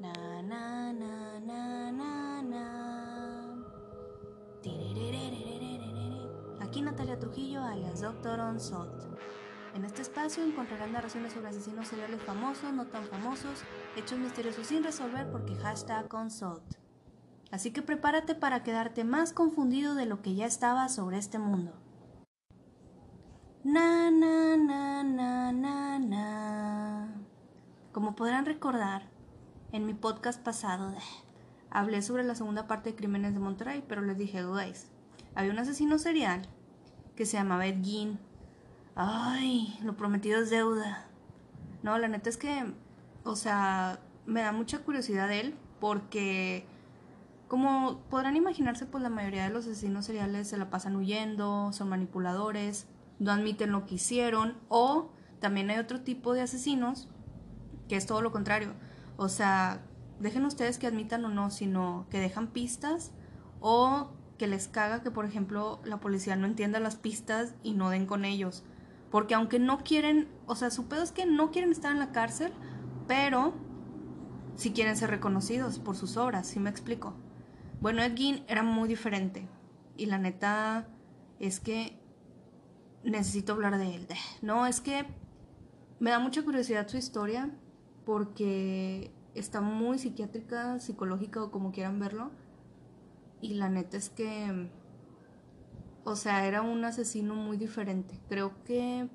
Na na na na na na. Aquí Natalia Trujillo alias Doctor On Salt. En este espacio encontrarán narraciones sobre asesinos seriales famosos, no tan famosos, hechos misteriosos sin resolver porque hashtag consult. Así que prepárate para quedarte más confundido de lo que ya estaba sobre este mundo. Na na na na na na. Como podrán recordar, en mi podcast pasado hablé sobre la segunda parte de Crímenes de Monterrey, pero les dije, guys, había un asesino serial que se llamaba Ed Gein. Ay, lo prometido es deuda. No, la neta es que, o sea, me da mucha curiosidad de él porque, como podrán imaginarse, pues la mayoría de los asesinos seriales se la pasan huyendo, son manipuladores, no admiten lo que hicieron, o también hay otro tipo de asesinos que es todo lo contrario. O sea, dejen ustedes que admitan o no, sino que dejan pistas o que les caga que, por ejemplo, la policía no entienda las pistas y no den con ellos. Porque aunque no quieren, o sea, su pedo es que no quieren estar en la cárcel, pero sí quieren ser reconocidos por sus obras, ¿sí me explico? Bueno, Ed era muy diferente. Y la neta es que necesito hablar de él. No, es que me da mucha curiosidad su historia porque está muy psiquiátrica, psicológica o como quieran verlo. Y la neta es que, o sea, era un asesino muy diferente. Creo que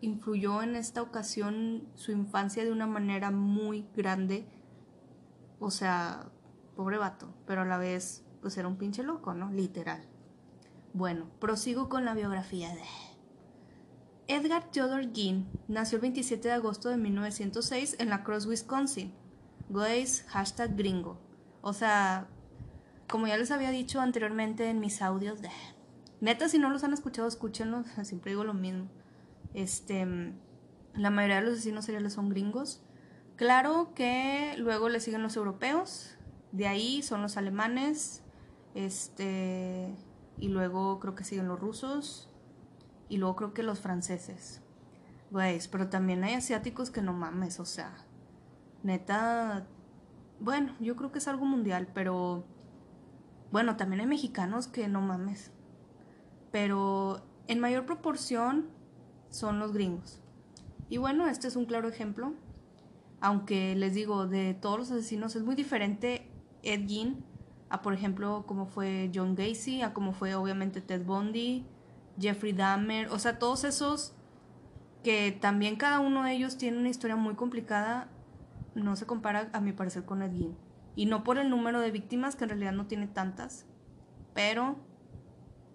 influyó en esta ocasión su infancia de una manera muy grande. O sea, pobre vato, pero a la vez, pues era un pinche loco, ¿no? Literal. Bueno, prosigo con la biografía de... Edgar Theodore Gein nació el 27 de agosto de 1906 en La Crosse, Wisconsin. Hashtag gringo. O sea, como ya les había dicho anteriormente en mis audios, de... neta, si no los han escuchado, escúchenlos, siempre digo lo mismo. Este, la mayoría de los asesinos seriales son gringos. Claro que luego le siguen los europeos, de ahí son los alemanes, este, y luego creo que siguen los rusos, y luego creo que los franceses. Güey, pero también hay asiáticos que no mames, o sea, neta, bueno, yo creo que es algo mundial, pero bueno, también hay mexicanos que no mames. Pero en mayor proporción son los gringos. Y bueno, este es un claro ejemplo. Aunque les digo, de todos los asesinos es muy diferente Ed Gein a, por ejemplo, como fue John Gacy, a como fue obviamente Ted Bundy, Jeffrey Dahmer, o sea, todos esos que también cada uno de ellos tiene una historia muy complicada, no se compara a mi parecer con Ed Gein. Y no por el número de víctimas, que en realidad no tiene tantas, pero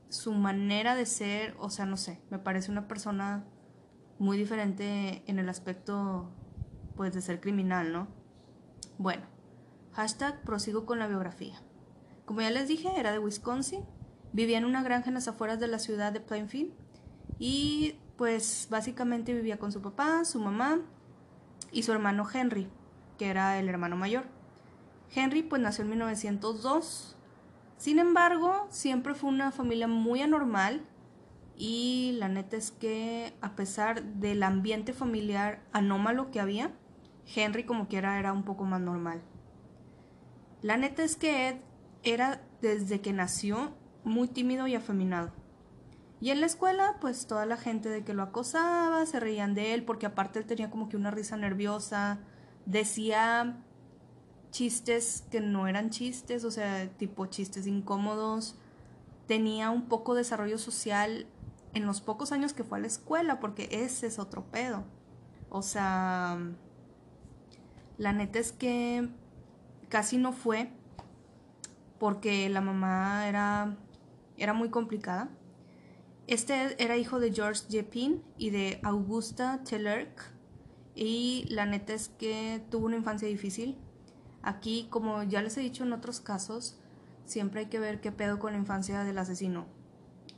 su manera de ser, o sea, no sé, me parece una persona muy diferente en el aspecto, pues, de ser criminal, ¿no? Bueno, hashtag prosigo con la biografía. Como ya les dije, era de Wisconsin, Vivía en una granja en las afueras de la ciudad de Plainfield y pues básicamente vivía con su papá, su mamá y su hermano Henry, que era el hermano mayor. Henry pues nació en 1902. Sin embargo, siempre fue una familia muy anormal y la neta es que a pesar del ambiente familiar anómalo que había, Henry como quiera era un poco más normal. La neta es que Ed era desde que nació muy tímido y afeminado. Y en la escuela, pues toda la gente de que lo acosaba, se reían de él, porque aparte él tenía como que una risa nerviosa, decía chistes que no eran chistes, o sea, tipo chistes incómodos, tenía un poco desarrollo social en los pocos años que fue a la escuela, porque ese es otro pedo. O sea, la neta es que casi no fue porque la mamá era era muy complicada. Este era hijo de George Jepin y de Augusta Tellerk y la neta es que tuvo una infancia difícil. Aquí, como ya les he dicho en otros casos, siempre hay que ver qué pedo con la infancia del asesino.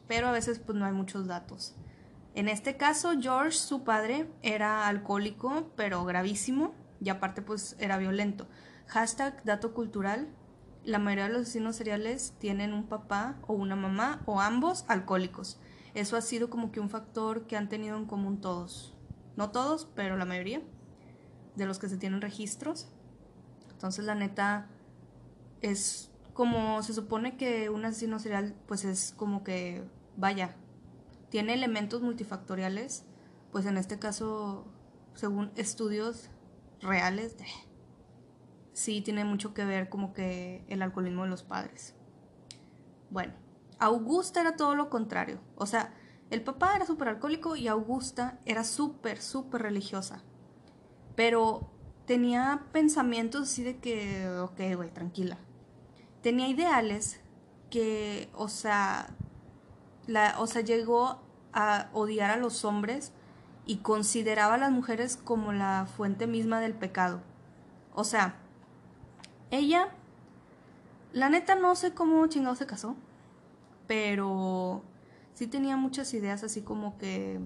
Pero a veces pues no hay muchos datos. En este caso, George, su padre, era alcohólico, pero gravísimo, y aparte pues era violento. Hashtag dato cultural, la mayoría de los asesinos seriales tienen un papá o una mamá o ambos alcohólicos. Eso ha sido como que un factor que han tenido en común todos. No todos, pero la mayoría de los que se tienen registros. Entonces, la neta, es como se supone que un asesino serial, pues es como que, vaya, tiene elementos multifactoriales, pues en este caso, según estudios reales, sí tiene mucho que ver como que el alcoholismo de los padres. Bueno, Augusta era todo lo contrario. O sea, el papá era súper alcohólico y Augusta era súper, súper religiosa. Pero tenía pensamientos así de que, ok, güey, tranquila. Tenía ideales que, o sea, la, o sea, llegó a odiar a los hombres y consideraba a las mujeres como la fuente misma del pecado. O sea, ella, la neta no sé cómo chingado se casó, pero sí tenía muchas ideas así como que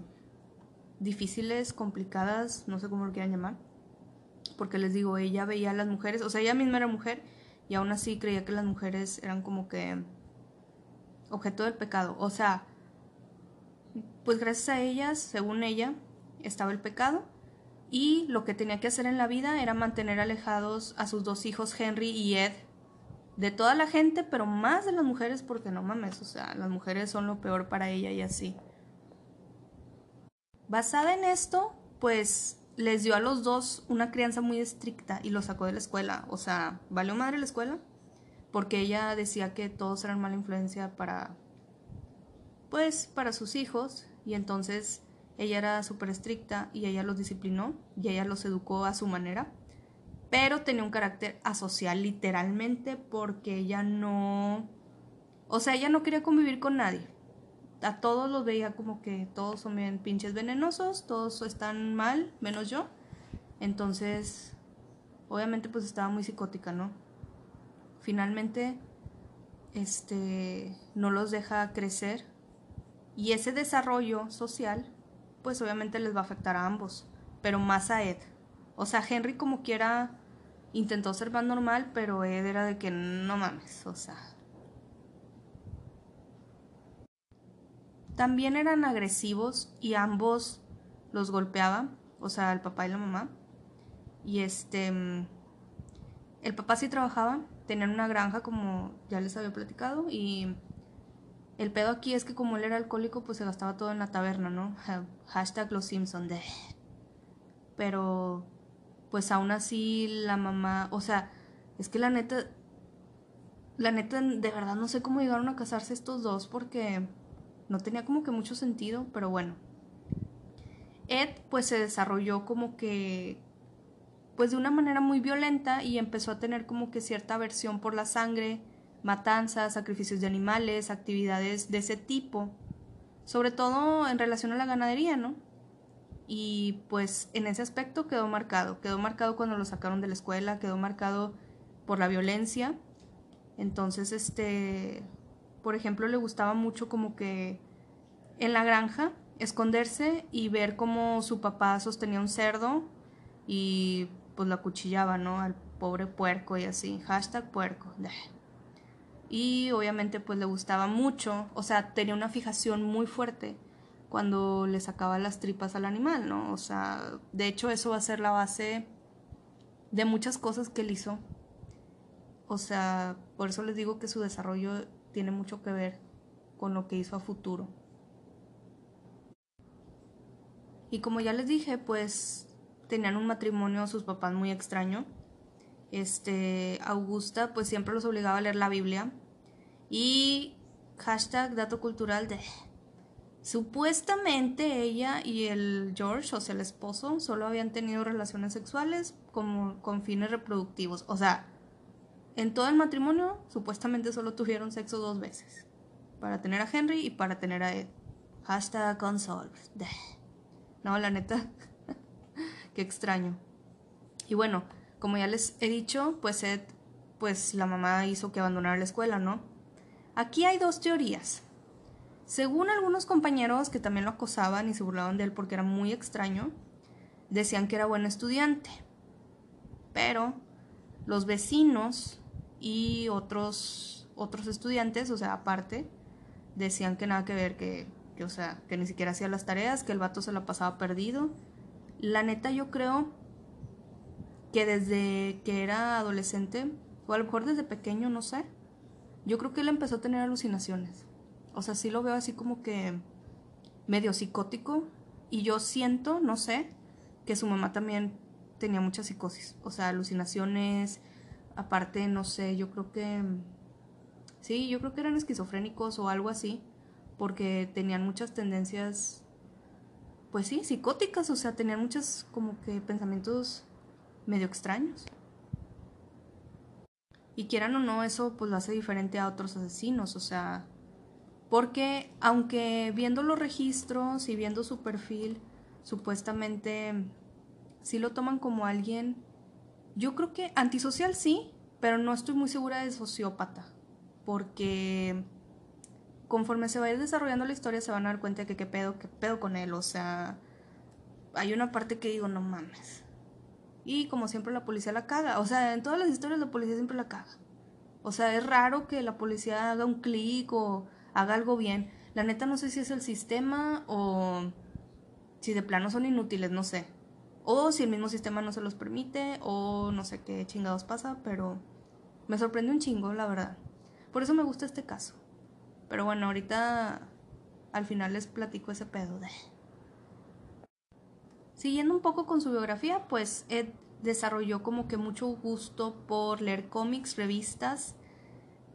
difíciles, complicadas, no sé cómo lo quieran llamar. Porque les digo, ella veía a las mujeres, o sea, ella misma era mujer y aún así creía que las mujeres eran como que objeto del pecado. O sea, pues gracias a ellas, según ella, estaba el pecado y lo que tenía que hacer en la vida era mantener alejados a sus dos hijos, Henry y Ed, de toda la gente, pero más de las mujeres porque no mames, o sea, las mujeres son lo peor para ella y así. Basada en esto, pues les dio a los dos una crianza muy estricta y los sacó de la escuela. O sea, valió madre la escuela porque ella decía que todos eran mala influencia para, pues, para sus hijos y entonces ella era súper estricta y ella los disciplinó y ella los educó a su manera pero tenía un carácter asocial literalmente porque ella no, o sea, ella no quería convivir con nadie. A todos los veía como que todos son bien pinches venenosos, todos están mal, menos yo. Entonces, obviamente pues estaba muy psicótica, ¿no? Finalmente, este, no los deja crecer y ese desarrollo social, pues obviamente les va a afectar a ambos, pero más a Ed. O sea, Henry como quiera intentó ser más normal, pero Ed era de que no mames, o sea. También eran agresivos y ambos los golpeaban, o sea, el papá y la mamá. Y este, el papá sí trabajaba, tenían una granja como ya les había platicado y el pedo aquí es que como él era alcohólico, pues se gastaba todo en la taberna, ¿no? Hashtag los Simpson de... Pero pues aún así la mamá, o sea, es que la neta, la neta, de verdad no sé cómo llegaron a casarse estos dos porque no tenía como que mucho sentido, pero bueno. Ed pues se desarrolló como que pues de una manera muy violenta y empezó a tener como que cierta aversión por la sangre, matanzas, sacrificios de animales, actividades de ese tipo, sobre todo en relación a la ganadería, ¿no? y pues en ese aspecto quedó marcado, quedó marcado cuando lo sacaron de la escuela, quedó marcado por la violencia. Entonces, este, por ejemplo, le gustaba mucho como que en la granja esconderse y ver cómo su papá sostenía un cerdo y pues la cuchillaba, ¿no? Al pobre puerco y así, hashtag puerco. Y obviamente pues le gustaba mucho, o sea, tenía una fijación muy fuerte cuando le sacaba las tripas al animal, ¿no? O sea, de hecho eso va a ser la base de muchas cosas que él hizo. O sea, por eso les digo que su desarrollo tiene mucho que ver con lo que hizo a futuro. Y como ya les dije, pues tenían un matrimonio sus papás muy extraño. Este, Augusta pues siempre los obligaba a leer la Biblia. Y hashtag dato cultural de Supuestamente ella y el George, o sea, el esposo, solo habían tenido relaciones sexuales como con fines reproductivos. O sea, en todo el matrimonio, supuestamente solo tuvieron sexo dos veces. Para tener a Henry y para tener a Ed. Hashtag unsolved. No, la neta. Qué extraño. Y bueno, como ya les he dicho, pues Ed, pues la mamá hizo que abandonara la escuela, ¿no? Aquí hay dos teorías. Según algunos compañeros que también lo acosaban y se burlaban de él porque era muy extraño, decían que era buen estudiante. Pero los vecinos y otros, otros estudiantes, o sea, aparte, decían que nada que ver, que, que, o sea, que ni siquiera hacía las tareas, que el vato se la pasaba perdido. La neta yo creo que desde que era adolescente, o a lo mejor desde pequeño, no sé, yo creo que él empezó a tener alucinaciones. O sea, sí lo veo así como que medio psicótico. Y yo siento, no sé, que su mamá también tenía mucha psicosis. O sea, alucinaciones. Aparte, no sé, yo creo que... Sí, yo creo que eran esquizofrénicos o algo así. Porque tenían muchas tendencias pues sí, psicóticas, o sea, tenían muchos como que pensamientos medio extraños. Y quieran o no, eso pues lo hace diferente a otros asesinos, o sea, porque aunque viendo los registros y viendo su perfil, supuestamente sí lo toman como alguien, yo creo que antisocial sí, pero no estoy muy segura de sociópata, porque conforme se va a ir desarrollando la historia se van a dar cuenta de que qué pedo, qué pedo con él, o sea, hay una parte que digo, no mames. Y como siempre la policía la caga, o sea, en todas las historias la policía siempre la caga. O sea, es raro que la policía haga un clic o haga algo bien. La neta no sé si es el sistema o si de plano son inútiles, no sé. O si el mismo sistema no se los permite o no sé qué chingados pasa, pero me sorprende un chingo, la verdad. Por eso me gusta este caso. Pero bueno, ahorita al final les platico ese pedo de... Siguiendo un poco con su biografía, pues Ed desarrolló como que mucho gusto por leer cómics, revistas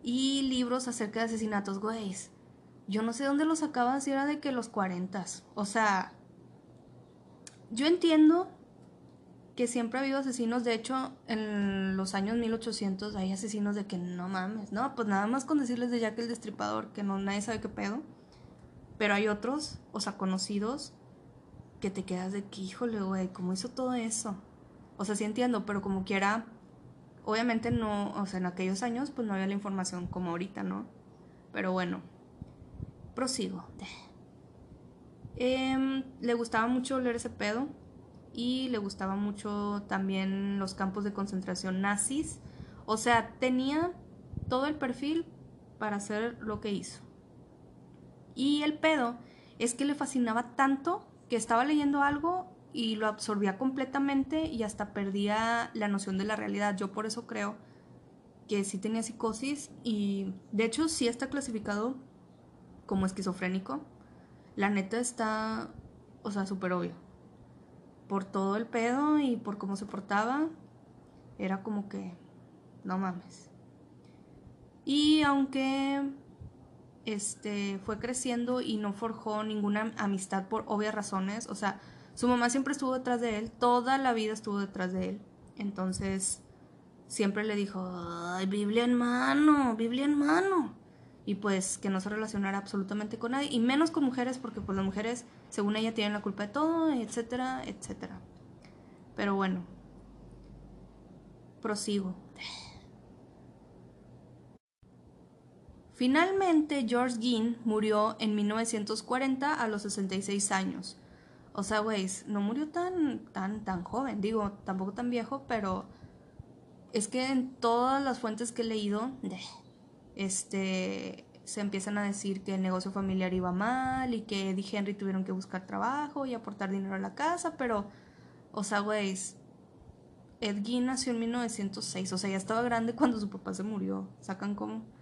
y libros acerca de asesinatos, güeyes. Yo no sé dónde los sacaban si era de que los cuarentas. O sea, yo entiendo que siempre ha habido asesinos. De hecho, en los años 1800 hay asesinos de que no mames. No, pues nada más con decirles de Jack el Destripador, que no nadie sabe qué pedo. Pero hay otros, o sea, conocidos, que te quedas de que, híjole, güey, ¿cómo hizo todo eso? O sea, sí entiendo, pero como quiera, obviamente no, o sea, en aquellos años, pues no había la información como ahorita, ¿no? Pero bueno, prosigo. Eh, le gustaba mucho leer ese pedo y le gustaba mucho también los campos de concentración nazis. O sea, tenía todo el perfil para hacer lo que hizo. Y el pedo es que le fascinaba tanto que estaba leyendo algo y lo absorbía completamente y hasta perdía la noción de la realidad. Yo por eso creo que sí tenía psicosis y de hecho sí está clasificado como esquizofrénico. La neta está, o sea, súper obvio por todo el pedo y por cómo se portaba, era como que, no mames. Y aunque este fue creciendo y no forjó ninguna amistad por obvias razones, o sea, su mamá siempre estuvo detrás de él, toda la vida estuvo detrás de él. Entonces, siempre le dijo, "Ay, Biblia en mano, Biblia en mano." y pues que no se relacionara absolutamente con nadie y menos con mujeres porque pues las mujeres según ella tienen la culpa de todo, etcétera, etcétera. Pero bueno, prosigo. Finalmente, George Ginn murió en 1940 a los 66 años. O sea, güey, no murió tan, tan, tan joven. Digo, tampoco tan viejo, pero es que en todas las fuentes que he leído, este, se empiezan a decir que el negocio familiar iba mal y que Eddie Henry tuvieron que buscar trabajo y aportar dinero a la casa, pero, o sea, güey, Ed Gein nació en 1906, o sea, ya estaba grande cuando su papá se murió, sacan como.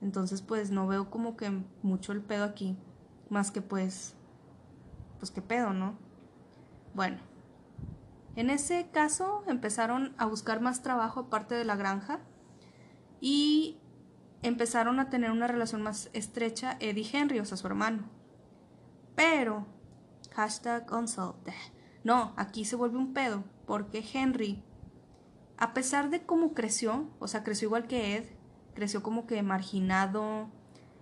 Entonces, pues no veo como que mucho el pedo aquí, más que pues, pues qué pedo, ¿no? Bueno, en ese caso empezaron a buscar más trabajo aparte de la granja y empezaron a tener una relación más estrecha Eddie Henry, o sea, su hermano. Pero, hashtag unsolved. No, aquí se vuelve un pedo, porque Henry, a pesar de cómo creció, o sea, creció igual que Ed, creció como que marginado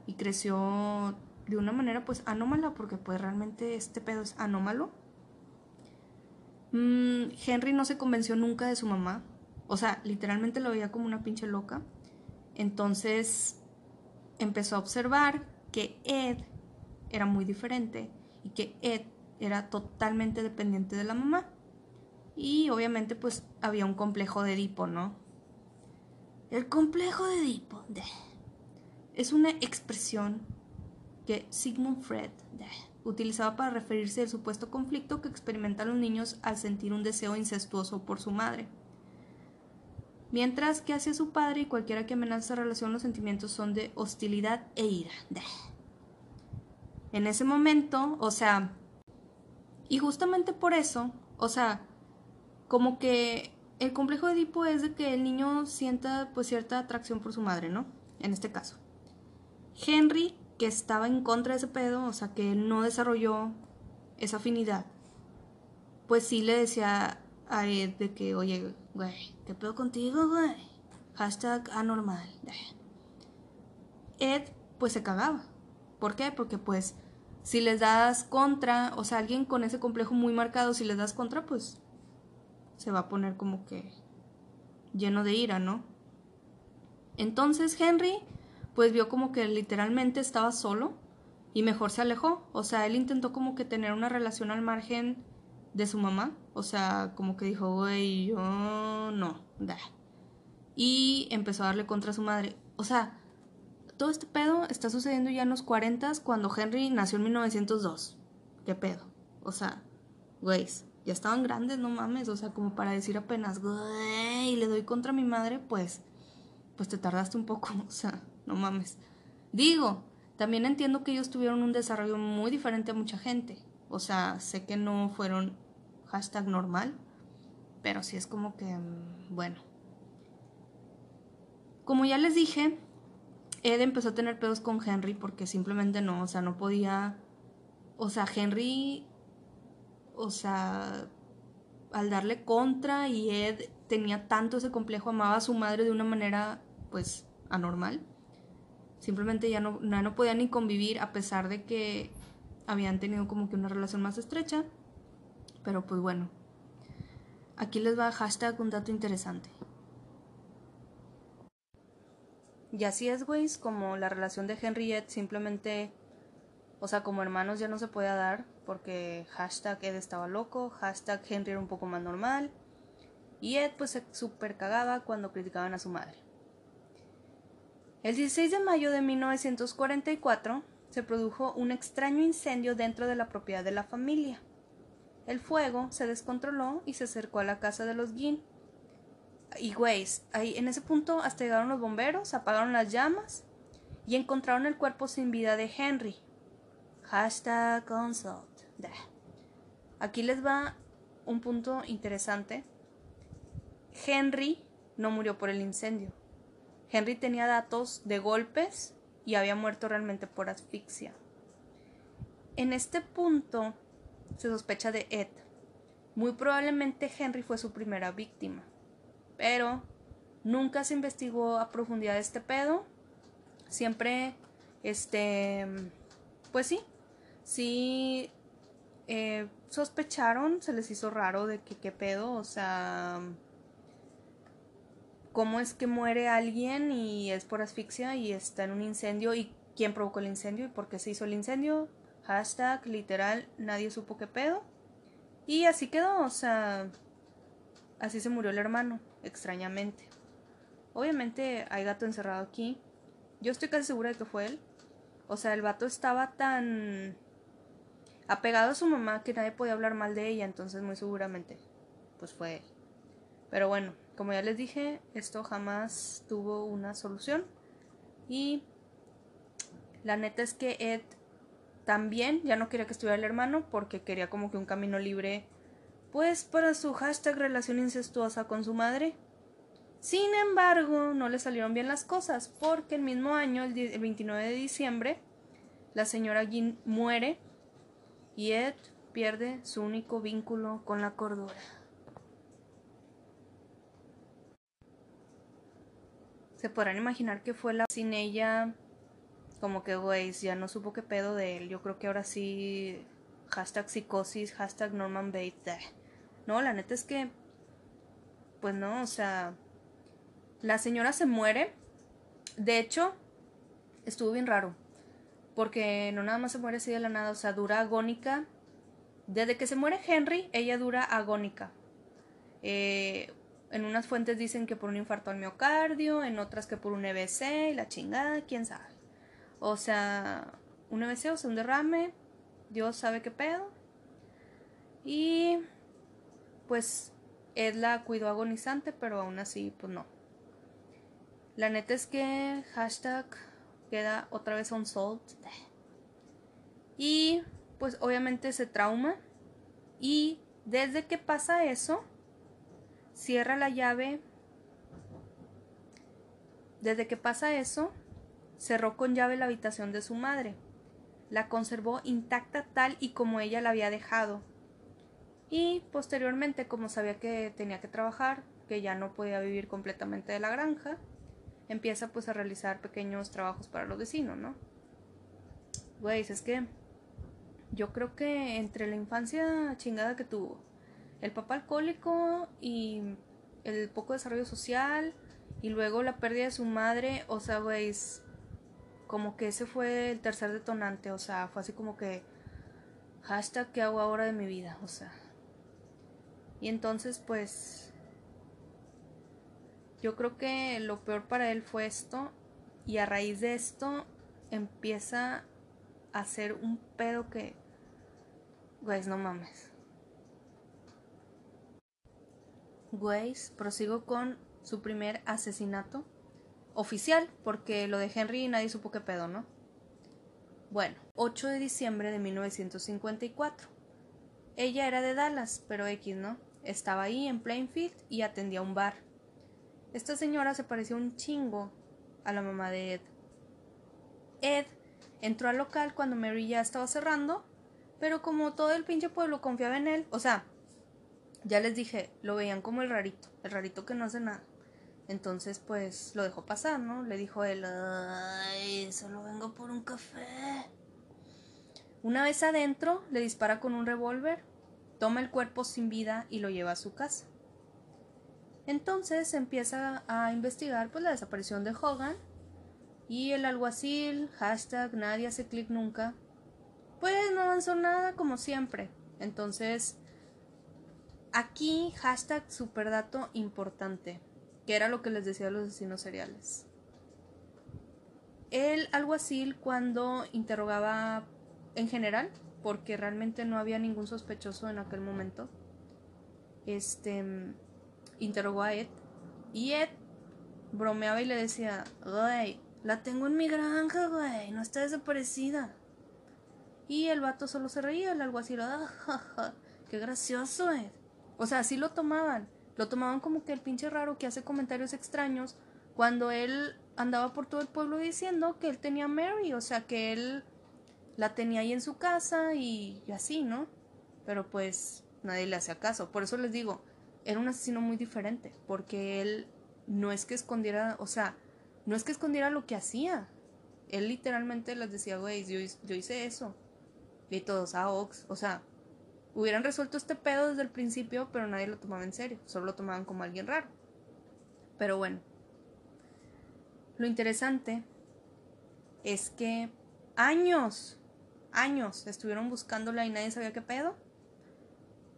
y creció de una manera pues anómala, porque pues realmente este pedo es anómalo. Mm, Henry no se convenció nunca de su mamá, o sea, literalmente lo veía como una pinche loca. Entonces empezó a observar que Ed era muy diferente y que Ed era totalmente dependiente de la mamá. Y obviamente pues había un complejo de Edipo, ¿no? El complejo de Edipo es una expresión que Sigmund Freud utilizaba para referirse al supuesto conflicto que experimentan los niños al sentir un deseo incestuoso por su madre. Mientras que hacia su padre y cualquiera que amenaza esa relación, los sentimientos son de hostilidad e ira. En ese momento, o sea, y justamente por eso, o sea, como que el complejo de Edipo es de que el niño sienta pues cierta atracción por su madre, ¿no? En este caso. Henry, que estaba en contra de ese pedo, o sea, que no desarrolló esa afinidad, pues sí le decía a Ed de que, oye, güey, ¿qué pedo contigo, güey? Hashtag anormal. Ed, pues se cagaba. ¿Por qué? Porque pues si les das contra, o sea, alguien con ese complejo muy marcado, si les das contra, pues se va a poner como que lleno de ira, ¿no? Entonces Henry, pues vio como que literalmente estaba solo y mejor se alejó. O sea, él intentó como que tener una relación al margen de su mamá. O sea, como que dijo, güey, yo no, da. Y empezó a darle contra su madre. O sea, todo este pedo está sucediendo ya en los 40 cuando Henry nació en 1902. ¿Qué pedo? O sea, güey, ya estaban grandes, no mames. O sea, como para decir apenas, güey, le doy contra mi madre, pues, pues te tardaste un poco. O sea, no mames. Digo, también entiendo que ellos tuvieron un desarrollo muy diferente a mucha gente. O sea, sé que no fueron hashtag normal, pero sí es como que, mm, bueno. Como ya les dije, Ed empezó a tener pedos con Henry porque simplemente no, o sea, no podía, o sea, Henry, o sea, al darle contra y Ed tenía tanto ese complejo, amaba a su madre de una manera, pues, anormal. Simplemente ya no, ya no podía ni convivir a pesar de que habían tenido como que una relación más estrecha. Pero pues bueno. Aquí les va hashtag un dato interesante. Y así es, güey, como la relación de Henry y Ed simplemente, o sea, como hermanos ya no se podía dar porque hashtag Ed estaba loco, hashtag Henry era un poco más normal y Ed pues se super cagaba cuando criticaban a su madre. El 16 de mayo de 1944 se produjo un extraño incendio dentro de la propiedad de la familia. El fuego se descontroló y se acercó a la casa de los Gin. Y güeyes, ahí en ese punto hasta llegaron los bomberos, apagaron las llamas y encontraron el cuerpo sin vida de Henry. Hashtag consult. Aquí les va un punto interesante. Henry no murió por el incendio. Henry tenía datos de golpes y había muerto realmente por asfixia. En este punto se sospecha de Ed. Muy probablemente Henry fue su primera víctima, pero nunca se investigó a profundidad este pedo. Siempre, este, pues sí, sí eh, sospecharon, se les hizo raro de que qué pedo, o sea, cómo es que muere alguien y es por asfixia y está en un incendio y quién provocó el incendio y por qué se hizo el incendio, Hashtag, literal, nadie supo qué pedo. Y así quedó, o sea, así se murió el hermano, extrañamente. Obviamente hay gato encerrado aquí. Yo estoy casi segura de que fue él. O sea, el vato estaba tan apegado a su mamá que nadie podía hablar mal de ella, entonces muy seguramente, pues fue él. Pero bueno, como ya les dije, esto jamás tuvo una solución. Y la neta es que Ed también ya no quería que estuviera el hermano porque quería como que un camino libre, pues para su hashtag relación incestuosa con su madre. Sin embargo, no le salieron bien las cosas porque el mismo año, el, 29 de diciembre, la señora Gin muere y Ed pierde su único vínculo con la cordura. Se podrán imaginar que fue la sin ella como que, güey, ya no supo qué pedo de él. Yo creo que ahora sí, hashtag psicosis, hashtag Norman Bates. No, la neta es que, pues no, o sea, la señora se muere. De hecho, estuvo bien raro. Porque no nada más se muere así de la nada, o sea, dura agónica. Desde que se muere Henry, ella dura agónica. Eh, en unas fuentes dicen que por un infarto al miocardio, en otras que por un EBC y la chingada, quién sabe. O sea, un EBC, o sea, un derrame, Dios sabe qué pedo. Y pues Ed la cuidó agonizante, pero aún así, pues no, La neta es que hashtag queda otra vez unsolved. Y pues obviamente se trauma. Y desde que pasa eso, cierra la llave. Desde que pasa eso, cerró con llave la habitación de su madre. La conservó intacta tal y como ella la había dejado. Y posteriormente, como sabía que tenía que trabajar, que ya no podía vivir completamente de la granja, empieza pues a realizar pequeños trabajos para los vecinos, ¿no? Güey, es que yo creo que entre la infancia chingada que tuvo, el papá alcohólico y el poco desarrollo social y luego la pérdida de su madre, o sea, güey, como que ese fue el tercer detonante, o sea, fue así como que hashtag qué hago ahora de mi vida, o sea. Y entonces pues yo creo que lo peor para él fue esto y a raíz de esto empieza a hacer un pedo que, güey, no mames. Güey, prosigo con su primer asesinato oficial, porque lo de Henry nadie supo qué pedo, ¿no? Bueno, 8 de diciembre de 1954. Ella era de Dallas, pero X, ¿no? Estaba ahí en Plainfield y atendía un bar. Esta señora se parecía un chingo a la mamá de Ed. Ed entró al local cuando Mary ya estaba cerrando, pero como todo el pinche pueblo confiaba en él, o sea, ya les dije, lo veían como el rarito, el rarito que no hace nada. Entonces, pues lo dejó pasar, ¿no? Le dijo él, ay, solo vengo por un café. Una vez adentro, le dispara con un revólver, toma el cuerpo sin vida y lo lleva a su casa. Entonces empieza a investigar pues la desaparición de Hogan y el alguacil, hashtag nadie hace clic nunca, pues no avanzó nada como siempre. Entonces, aquí hashtag superdato importante, que era lo que les decía a los asesinos seriales. El alguacil cuando interrogaba en general, porque realmente no había ningún sospechoso en aquel momento, este interrogó a Ed. Y Ed bromeaba y le decía, güey, la tengo en mi granja, güey, no está desaparecida. Y el vato solo se reía, el alguacil, ah, ja, qué gracioso, Ed. O sea, así lo tomaban. Lo tomaban como que el pinche raro que hace comentarios extraños cuando él andaba por todo el pueblo diciendo que él tenía a Mary, o sea, que él la tenía ahí en su casa y, y así, ¿no? Pero pues nadie le hacía caso. Por eso les digo, era un asesino muy diferente, porque él no es que escondiera, o sea, no es que escondiera lo que hacía. Él literalmente les decía, güey, yo, yo, hice eso. Y todos, ah, Ox. O sea, hubieran resuelto este pedo desde el principio, pero nadie lo tomaba en serio. Solo lo tomaban como alguien raro. Pero bueno. Lo interesante es que años, años estuvieron buscándola y nadie sabía qué pedo.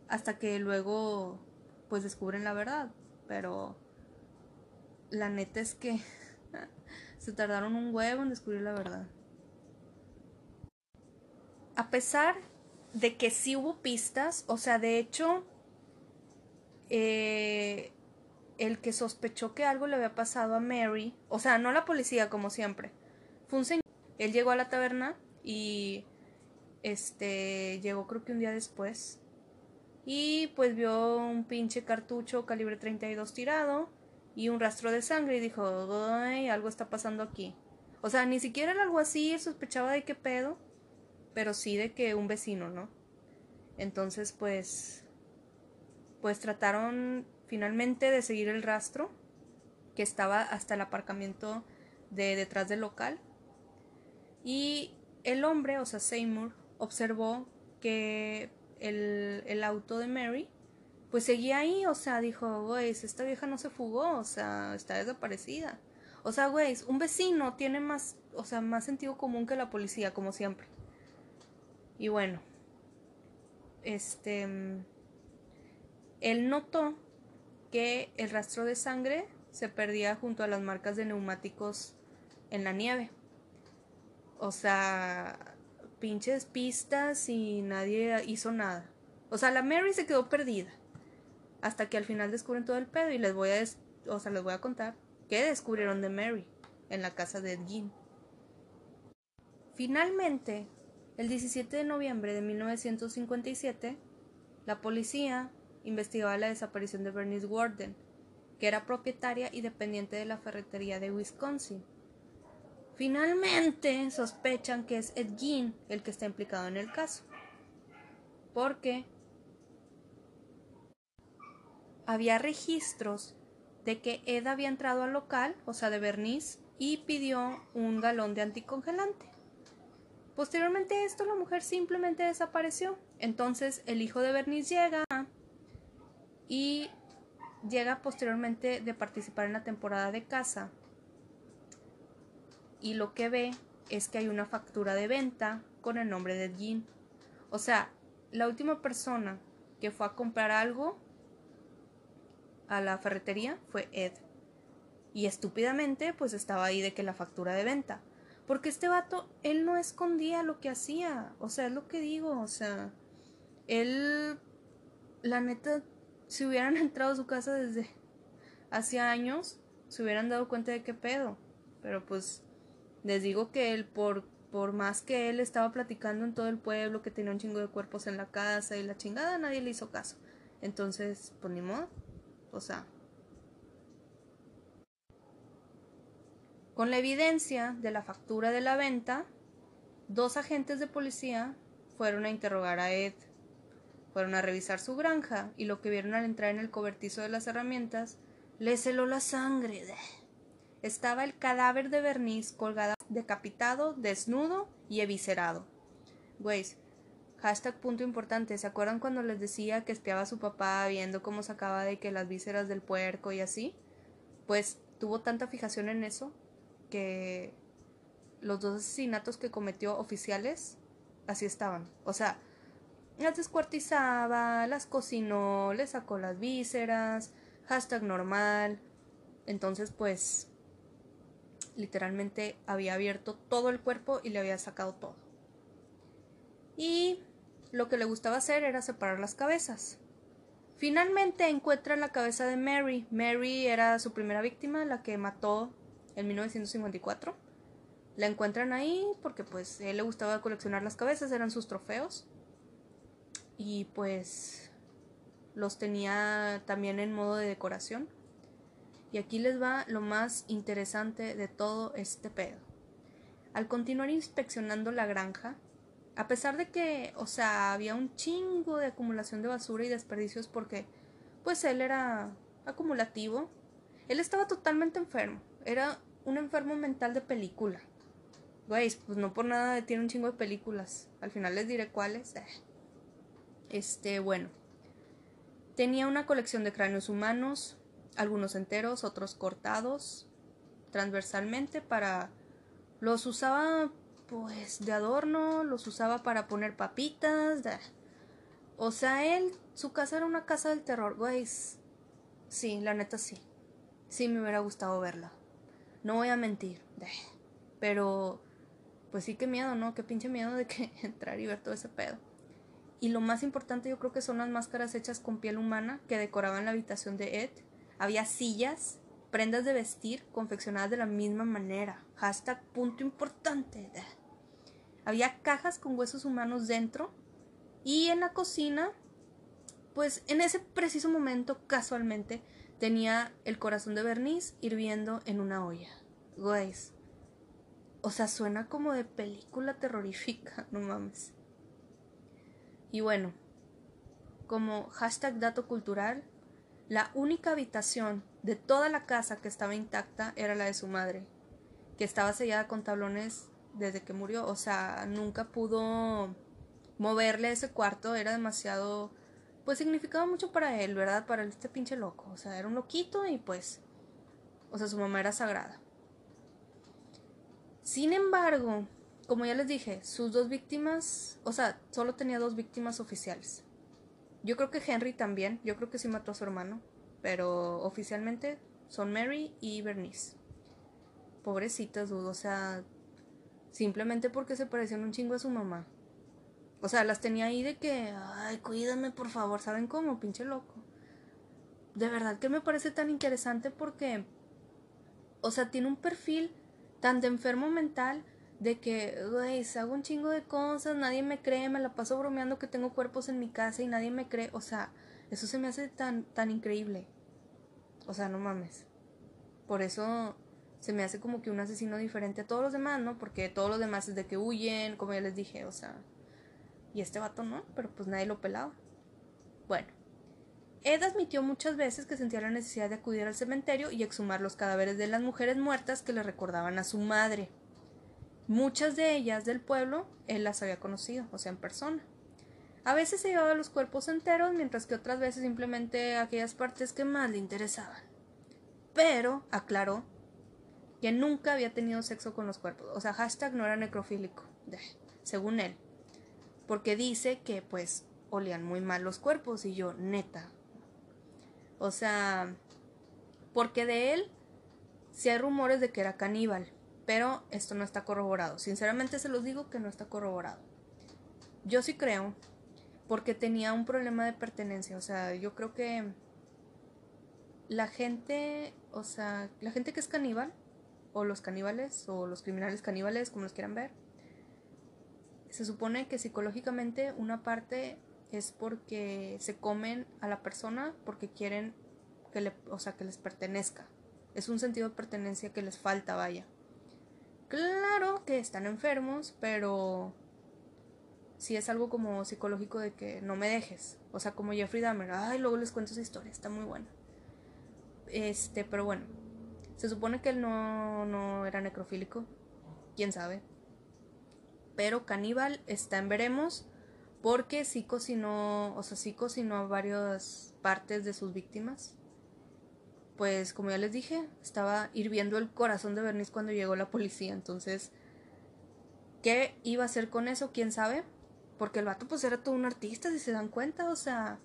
Hasta que luego pues descubren la verdad. Pero la neta es que se tardaron un huevo en descubrir la verdad. A pesar de que sí hubo pistas, o sea, de hecho, eh, el que sospechó que algo le había pasado a Mary, o sea, no la policía como siempre, fue un señor. Él llegó a la taberna y este llegó creo que un día después y pues vio un pinche cartucho calibre 32 tirado y un rastro de sangre y dijo, algo está pasando aquí. O sea, ni siquiera era algo así, sospechaba de qué pedo, pero sí de que un vecino, ¿no? Entonces, pues, pues trataron finalmente de seguir el rastro que estaba hasta el aparcamiento de detrás del local. Y el hombre, o sea, Seymour, observó que el, auto de Mary, pues seguía ahí, o sea, dijo, güey, esta vieja no se fugó, o sea, está desaparecida. O sea, güey, un vecino tiene más, o sea, más sentido común que la policía, como siempre. Y bueno, este, él notó que el rastro de sangre se perdía junto a las marcas de neumáticos en la nieve. O sea, pinches pistas y nadie hizo nada. O sea, la Mary se quedó perdida. Hasta que al final descubren todo el pedo y les voy a, o sea, les voy a contar que descubrieron de Mary en la casa de Ed Gein. Finalmente, el 17 de noviembre de 1957, la policía investigaba la desaparición de Bernice Warden, que era propietaria y dependiente de la ferretería de Wisconsin. Finalmente sospechan que es Ed Gein el que está implicado en el caso, porque había registros de que Ed había entrado al local, o sea, de Bernice, y pidió un galón de anticongelante. Posteriormente a esto, la mujer simplemente desapareció. Entonces, el hijo de Bernice llega y llega posteriormente de participar en la temporada de casa. Y lo que ve es que hay una factura de venta con el nombre de Ed O sea, la última persona que fue a comprar algo a la ferretería fue Ed. Y estúpidamente, pues estaba ahí de que la factura de venta. Porque este vato, él no escondía lo que hacía. O sea, es lo que digo. O sea, él, la neta, si hubieran entrado a su casa desde hace años, se hubieran dado cuenta de qué pedo. Pero pues, les digo que él, por, por más que él estaba platicando en todo el pueblo, que tenía un chingo de cuerpos en la casa y la chingada, nadie le hizo caso. Entonces, pues ni modo. O sea. Con la evidencia de la factura de la venta, dos agentes de policía fueron a interrogar a Ed. Fueron a revisar su granja y lo que vieron al entrar en el cobertizo de las herramientas les heló la sangre. Estaba el cadáver de Bernice colgado, decapitado, desnudo y eviscerado. Güeyes, Hashtag punto importante. ¿Se acuerdan cuando les decía que espiaba a su papá viendo cómo sacaba de que las vísceras del puerco y así? Pues tuvo tanta fijación en eso que los dos asesinatos que cometió oficiales así estaban. O sea, las descuartizaba, las cocinó, le sacó las vísceras, hashtag normal. Entonces, pues, literalmente había abierto todo el cuerpo y le había sacado todo. Y lo que le gustaba hacer era separar las cabezas. Finalmente encuentran la cabeza de Mary. Mary era su primera víctima, la que mató en 1954. La encuentran ahí porque pues él le gustaba coleccionar las cabezas, eran sus trofeos. Y pues los tenía también en modo de decoración. Y aquí les va lo más interesante de todo este pedo. Al continuar inspeccionando la granja, a pesar de que, o sea, había un chingo de acumulación de basura y desperdicios porque, pues él era acumulativo, él estaba totalmente enfermo, era un enfermo mental de película. Güey, pues no por nada tiene un chingo de películas, al final les diré cuáles. Este, bueno, tenía una colección de cráneos humanos, algunos enteros, otros cortados transversalmente para... Los usaba pues de adorno, los usaba para poner papitas. O sea, él, su casa era una casa del terror, güey. Sí, la neta sí. Sí me hubiera gustado verla. No voy a mentir. Pero, pues sí, qué miedo, ¿no? Qué pinche miedo de que entrar y ver todo ese pedo. Y lo más importante yo creo que son las máscaras hechas con piel humana que decoraban la habitación de Ed. Había sillas, prendas de vestir confeccionadas de la misma manera. Hashtag punto importante. Había cajas con huesos humanos dentro. Y en la cocina, pues en ese preciso momento, casualmente, tenía el corazón de Bernice hirviendo en una olla. Guys. O sea, suena como de película terrorífica, no mames. Y bueno, como hashtag dato cultural, la única habitación de toda la casa que estaba intacta era la de su madre, que estaba sellada con tablones desde que murió. O sea, nunca pudo moverle ese cuarto. Era demasiado. Pues significaba mucho para él, ¿verdad? Para este pinche loco. O sea, era un loquito y pues. O sea, su mamá era sagrada. Sin embargo, como ya les dije, sus dos víctimas. O sea, solo tenía dos víctimas oficiales. Yo creo que Henry también. Yo creo que sí mató a su hermano. Pero oficialmente son Mary y Bernice. Pobrecitas, dudo. O sea, Simplemente porque se parecían un chingo a su mamá. O sea, las tenía ahí de que, ay, cuídame por favor, ¿saben cómo? Pinche loco. De verdad que me parece tan interesante porque O sea, tiene un perfil tan de enfermo mental de que, güey, hago un chingo de cosas, nadie me cree, me la paso bromeando que tengo cuerpos en mi casa y nadie me cree. O sea, eso se me hace tan, tan increíble. O sea, no mames. Por eso se me hace como que un asesino diferente a todos los demás, ¿no? Porque todos los demás es de que huyen, como ya les dije, o sea. Y este vato no, pero pues nadie lo pelaba. Bueno. Ed admitió muchas veces que sentía la necesidad de acudir al cementerio y exhumar los cadáveres de las mujeres muertas que le recordaban a su madre. Muchas de ellas del pueblo él las había conocido, o sea, en persona. A veces se llevaba los cuerpos enteros, mientras que otras veces simplemente aquellas partes que más le interesaban. Pero, aclaró, que nunca había tenido sexo con los cuerpos. O sea, hashtag no era necrofílico, según él. Porque dice que, pues, olían muy mal los cuerpos y yo, neta. O sea, porque de él sí hay rumores de que era caníbal, pero esto no está corroborado. Sinceramente se los digo que no está corroborado. Yo sí creo, porque tenía un problema de pertenencia. O sea, yo creo que la gente, o sea, la gente que es caníbal, o los caníbales, o los criminales caníbales, como los quieran ver, se supone que psicológicamente una parte es porque se comen a la persona porque quieren que le, o sea, que les pertenezca. Es un sentido de pertenencia que les falta, vaya. Claro que están enfermos, pero si es algo como psicológico de que no me dejes. O sea, como Jeffrey Dahmer. Ay, luego les cuento esa historia, está muy buena. Este, pero bueno. Se supone que él no, no era necrofílico. Quién sabe. Pero caníbal está en veremos. Porque sí cocinó, o sea, sí cocinó varias partes de sus víctimas. Pues como ya les dije, estaba hirviendo el corazón de Bernice cuando llegó la policía. Entonces, ¿qué iba a hacer con eso? ¿Quién sabe? Porque el vato pues era todo un artista, si se dan cuenta, o sea,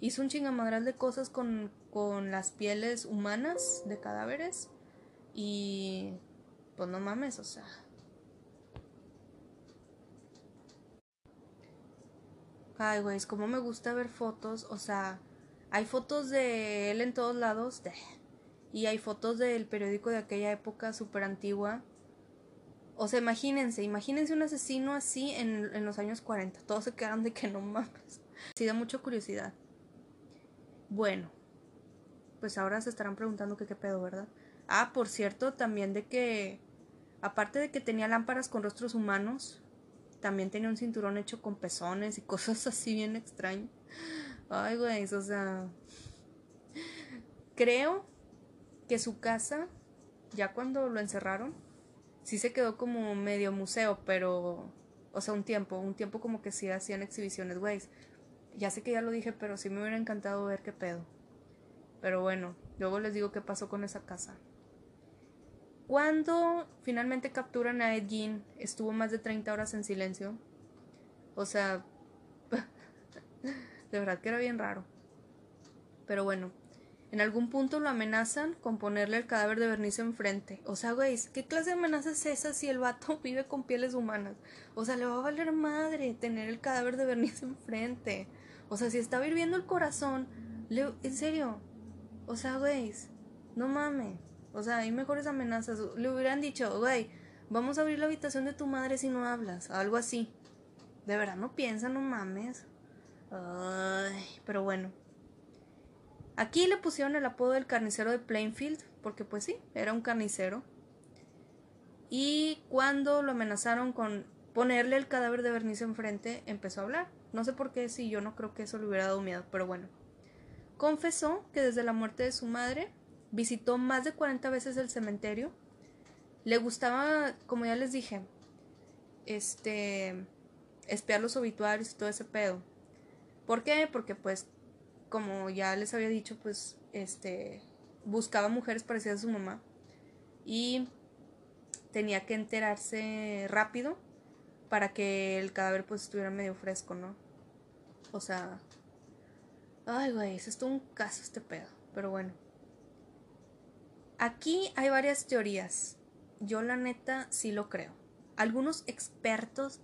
hizo un chingamadral de cosas con, con las pieles humanas de cadáveres y pues no mames, o sea. Ay, güey, es como me gusta ver fotos, o sea, hay fotos de él en todos lados, y hay fotos del periódico de aquella época súper antigua, o sea, imagínense, imagínense un asesino así en, en los años 40. Todos se quedaron de que no mames. Sí, da mucha curiosidad. Bueno, pues ahora se estarán preguntando qué pedo, ¿verdad? Ah, por cierto, también de que, aparte de que tenía lámparas con rostros humanos, también tenía un cinturón hecho con pezones y cosas así bien extrañas. Ay, güey, o sea... Creo que su casa, ya cuando lo encerraron, sí se quedó como medio museo, pero, o sea, un tiempo, un tiempo como que sí hacían exhibiciones, güey. Ya sé que ya lo dije, pero sí me hubiera encantado ver qué pedo. Pero bueno, luego les digo qué pasó con esa casa. Cuando finalmente capturan a Ed Gein, estuvo más de 30 horas en silencio. O sea, de verdad que era bien raro. Pero bueno, en algún punto lo amenazan con ponerle el cadáver de Bernice enfrente. O sea, güey, ¿qué clase de amenaza es esa si el vato vive con pieles humanas? O sea, le va a valer madre tener el cadáver de Bernice enfrente. O sea, si está hirviendo el corazón, le... en serio. O sea, güey, no mames. O sea, hay mejores amenazas. Le hubieran dicho, güey, vamos a abrir la habitación de tu madre si no hablas. Algo así. De verdad, no piensa, no mames. Ay, pero bueno. Aquí le pusieron el apodo del carnicero de Plainfield, porque pues sí, era un carnicero. Y cuando lo amenazaron con ponerle el cadáver de Bernice enfrente, empezó a hablar. No sé por qué, si yo no creo que eso le hubiera dado miedo, pero bueno. Confesó que desde la muerte de su madre visitó más de 40 veces el cementerio. Le gustaba, como ya les dije, este espiar los obituarios y todo ese pedo. ¿Por qué? Porque pues como ya les había dicho, pues este buscaba mujeres parecidas a su mamá y tenía que enterarse rápido para que el cadáver pues estuviera medio fresco, ¿no? O sea, ay güey, es todo un caso este pedo, pero bueno. Aquí hay varias teorías. Yo la neta sí lo creo. Algunos expertos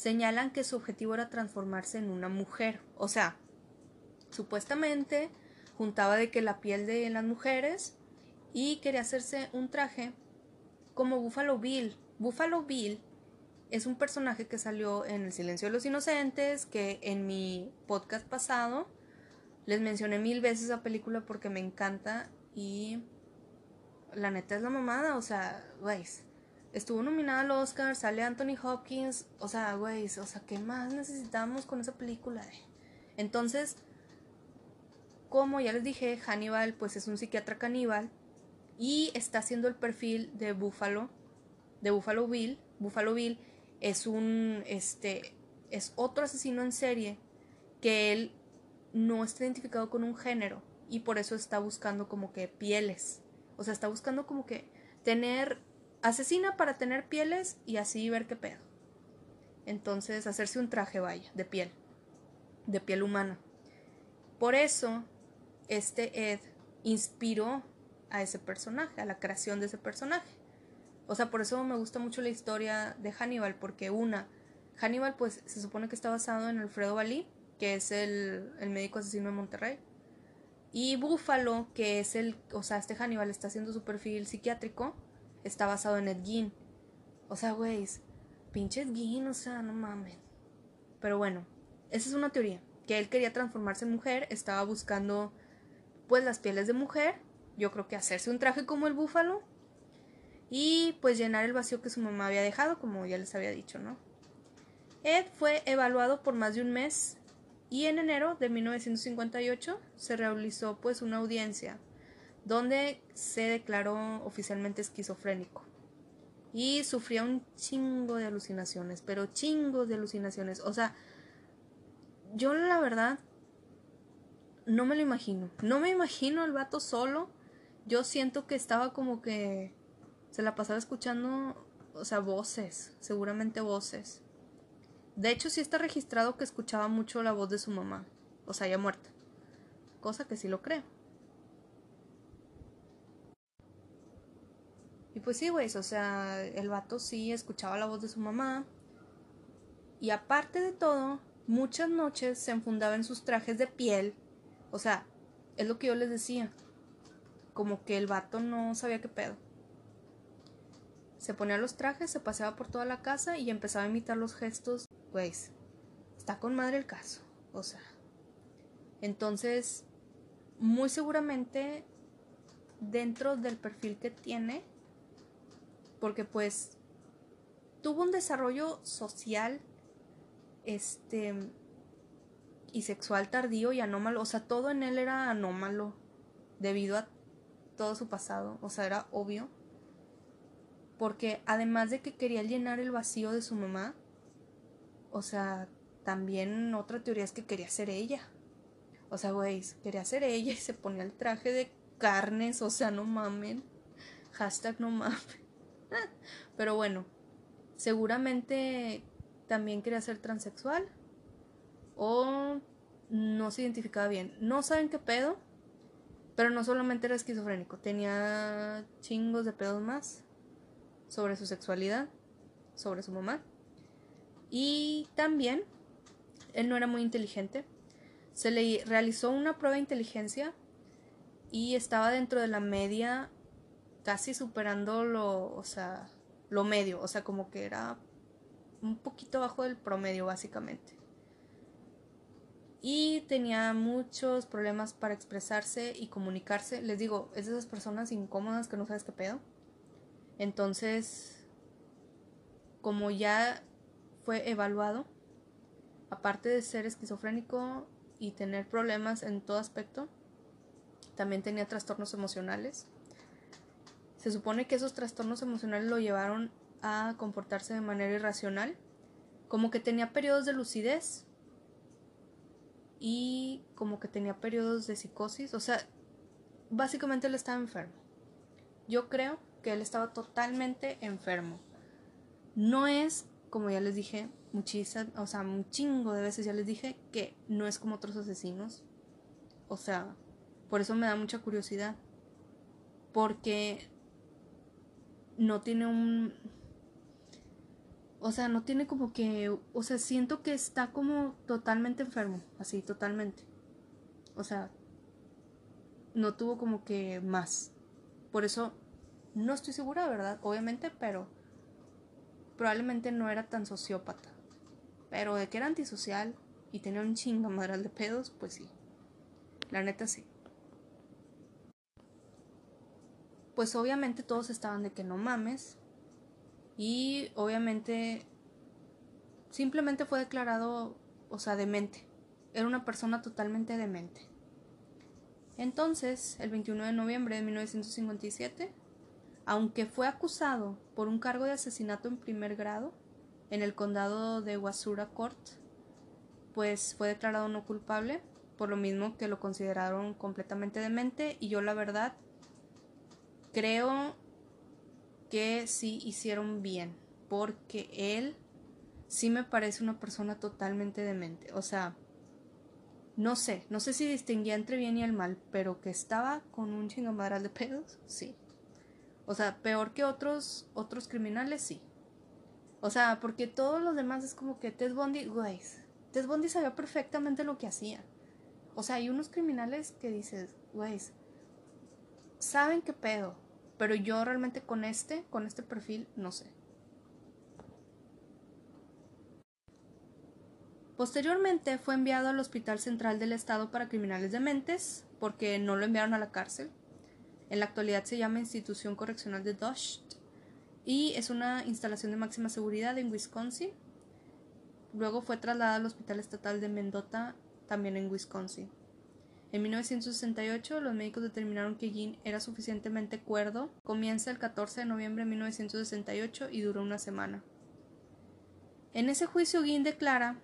señalan que su objetivo era transformarse en una mujer, o sea, supuestamente juntaba de que la piel de las mujeres y quería hacerse un traje como Buffalo Bill. Buffalo Bill es un personaje que salió en El Silencio de los Inocentes, que en mi podcast pasado les mencioné mil veces esa película porque me encanta y la neta es la mamada, o sea, güey, estuvo nominada al Oscar, sale Anthony Hopkins, o sea, güey, o sea, ¿qué más necesitamos con esa película? Entonces, como ya les dije, Hannibal pues es un psiquiatra caníbal y está haciendo el perfil de Buffalo, de Buffalo Bill. Buffalo Bill es un, este, es otro asesino en serie que él no está identificado con un género y por eso está buscando como que pieles. O sea, está buscando como que tener, asesina para tener pieles y así ver qué pedo. Entonces, hacerse un traje, vaya, de piel, de piel humana. Por eso este Ed inspiró a ese personaje, a la creación de ese personaje. O sea, por eso me gusta mucho la historia de Hannibal, porque una, Hannibal pues se supone que está basado en Alfredo Balí, que es el, médico asesino de Monterrey. Y Buffalo, que es el, o sea, este Hannibal está haciendo su perfil psiquiátrico, está basado en Ed Gein. O sea, güey, pinche Ed Gein, o sea, no mames. Pero bueno, esa es una teoría, que él quería transformarse en mujer, estaba buscando pues las pieles de mujer, yo creo que hacerse un traje como el búfalo y pues llenar el vacío que su mamá había dejado, como ya les había dicho, ¿no? Ed fue evaluado por más de un mes y en enero de 1958 se realizó pues una audiencia donde se declaró oficialmente esquizofrénico y sufría un chingo de alucinaciones, pero chingos de alucinaciones, o sea, yo la verdad no me lo imagino. No me imagino el vato solo. Yo siento que estaba como que se la pasaba escuchando, o sea, voces, seguramente voces. De hecho, sí está registrado que escuchaba mucho la voz de su mamá, o sea, ya muerta. Cosa que sí lo creo. Y pues sí, güey, o sea, el vato sí escuchaba la voz de su mamá. Y aparte de todo, muchas noches se enfundaba en sus trajes de piel o sea, es lo que yo les decía. Como que el vato no sabía qué pedo. Se ponía los trajes, se paseaba por toda la casa y empezaba a imitar los gestos. Pues, está con madre el caso. O sea. Entonces, muy seguramente dentro del perfil que tiene, porque pues tuvo un desarrollo social, este, y sexual tardío y anómalo. O sea, todo en él era anómalo debido a todo su pasado. O sea, era obvio. Porque además de que quería llenar el vacío de su mamá, o sea, también otra teoría es que quería ser ella. O sea, güey, quería ser ella y se ponía el traje de carnes, o sea, no mamen. Hashtag no mamen. Pero bueno, seguramente también quería ser transexual o no se identificaba bien. No saben qué pedo, pero no solamente era esquizofrénico, tenía chingos de pedos más sobre su sexualidad, sobre su mamá. Y también, él no era muy inteligente. Se le realizó una prueba de inteligencia y estaba dentro de la media, casi superando lo, o sea, lo medio, o sea, como que era un poquito abajo del promedio, básicamente y tenía muchos problemas para expresarse y comunicarse. Les digo, es de esas personas incómodas que no sabes qué pedo. Entonces, como ya fue evaluado, aparte de ser esquizofrénico y tener problemas en todo aspecto, también tenía trastornos emocionales. Se supone que esos trastornos emocionales lo llevaron a comportarse de manera irracional, como que tenía periodos de lucidez, y como que tenía periodos de psicosis, o sea, básicamente él estaba enfermo. Yo creo que él estaba totalmente enfermo. No es, como ya les dije, muchísimas, o sea, un chingo de veces ya les dije que no es como otros asesinos. O sea, por eso me da mucha curiosidad. Porque no tiene un o sea, no tiene como que, o sea, siento que está como totalmente enfermo, así, totalmente. O sea, no tuvo como que más. Por eso no estoy segura, ¿verdad? Obviamente, pero probablemente no era tan sociópata. Pero de que era antisocial y tenía un chingo madral de pedos, pues sí. La neta sí. Pues obviamente todos estaban de que no mames. Y obviamente simplemente fue declarado, o sea, demente. Era una persona totalmente demente. Entonces, el 21 de noviembre de 1957, aunque fue acusado por un cargo de asesinato en primer grado en el condado de Wasura Court, pues fue declarado no culpable, por lo mismo que lo consideraron completamente demente y yo la verdad creo que sí hicieron bien, porque él sí me parece una persona totalmente demente, o sea, no sé, no sé si distinguía entre bien y el mal, pero que estaba con un chingamadral de pedos, sí. O sea, peor que otros otros criminales, sí. O sea, porque todos los demás es como que Ted Bundy, güey, Ted Bundy sabía perfectamente lo que hacía. O sea, hay unos criminales que dices, güey, saben qué pedo, pero yo realmente con este, con este perfil, no sé. Posteriormente fue enviado al Hospital Central del Estado para Criminales Dementes porque no lo enviaron a la cárcel. En la actualidad se llama Institución Correccional de Dust y es una instalación de máxima seguridad en Wisconsin. Luego fue trasladado al Hospital Estatal de Mendota, también en Wisconsin. En 1968 los médicos determinaron que Jean era suficientemente cuerdo. Comienza el 14 de noviembre de 1968 y duró una semana. En ese juicio Jean declara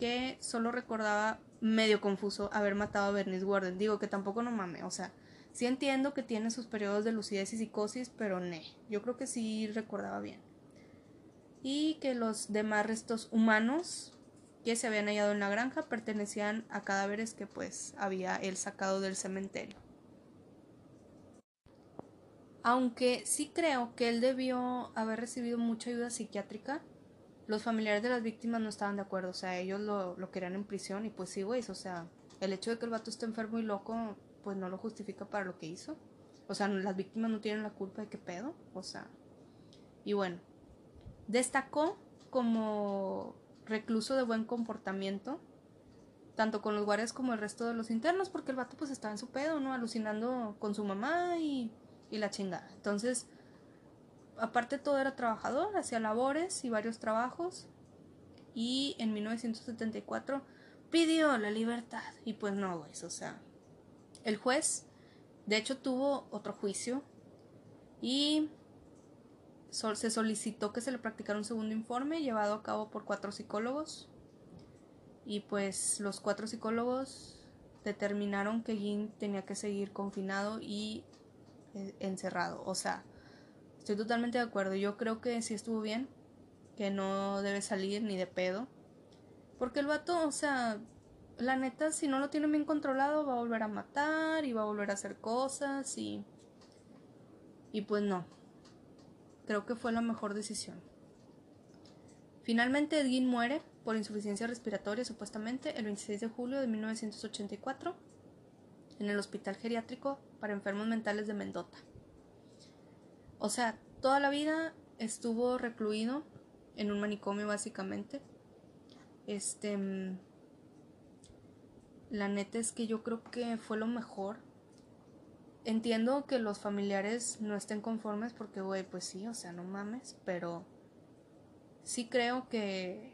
que solo recordaba medio confuso haber matado a Bernice Warden. Digo que tampoco no mame, o sea, sí entiendo que tiene sus periodos de lucidez y psicosis, pero ne, yo creo que sí recordaba bien. Y que los demás restos humanos que se habían hallado en la granja pertenecían a cadáveres que pues había él sacado del cementerio. Aunque sí creo que él debió haber recibido mucha ayuda psiquiátrica, los familiares de las víctimas no estaban de acuerdo, o sea, ellos lo, lo querían en prisión y pues sí, güey, o sea, el hecho de que el vato esté enfermo y loco, pues no lo justifica para lo que hizo. O sea, las víctimas no tienen la culpa de qué pedo, o sea. Y bueno, destacó como recluso de buen comportamiento, tanto con los guardias como el resto de los internos, porque el vato pues estaba en su pedo, ¿no? Alucinando con su mamá y, y la chingada. Entonces, aparte todo era trabajador, hacía labores y varios trabajos. Y en 1974 pidió la libertad. Y pues no, güey, o sea, el juez, de hecho, tuvo otro juicio y se solicitó que se le practicara un segundo informe llevado a cabo por cuatro psicólogos. Y pues los cuatro psicólogos determinaron que Jin tenía que seguir confinado y eh, encerrado. O sea, Estoy totalmente de acuerdo. Yo creo que sí estuvo bien. Que no debe salir ni de pedo. Porque el vato, o sea, la neta, si no lo tiene bien controlado, va a volver a matar y va a volver a hacer cosas y. Y pues no. Creo que fue la mejor decisión. Finalmente, Edwin muere por insuficiencia respiratoria, supuestamente, el 26 de julio de 1984, en el Hospital Geriátrico para Enfermos Mentales de Mendota. O sea, toda la vida estuvo recluido en un manicomio básicamente. Este mm, la neta es que yo creo que fue lo mejor. Entiendo que los familiares no estén conformes porque, güey, pues sí, o sea, no mames, pero sí creo que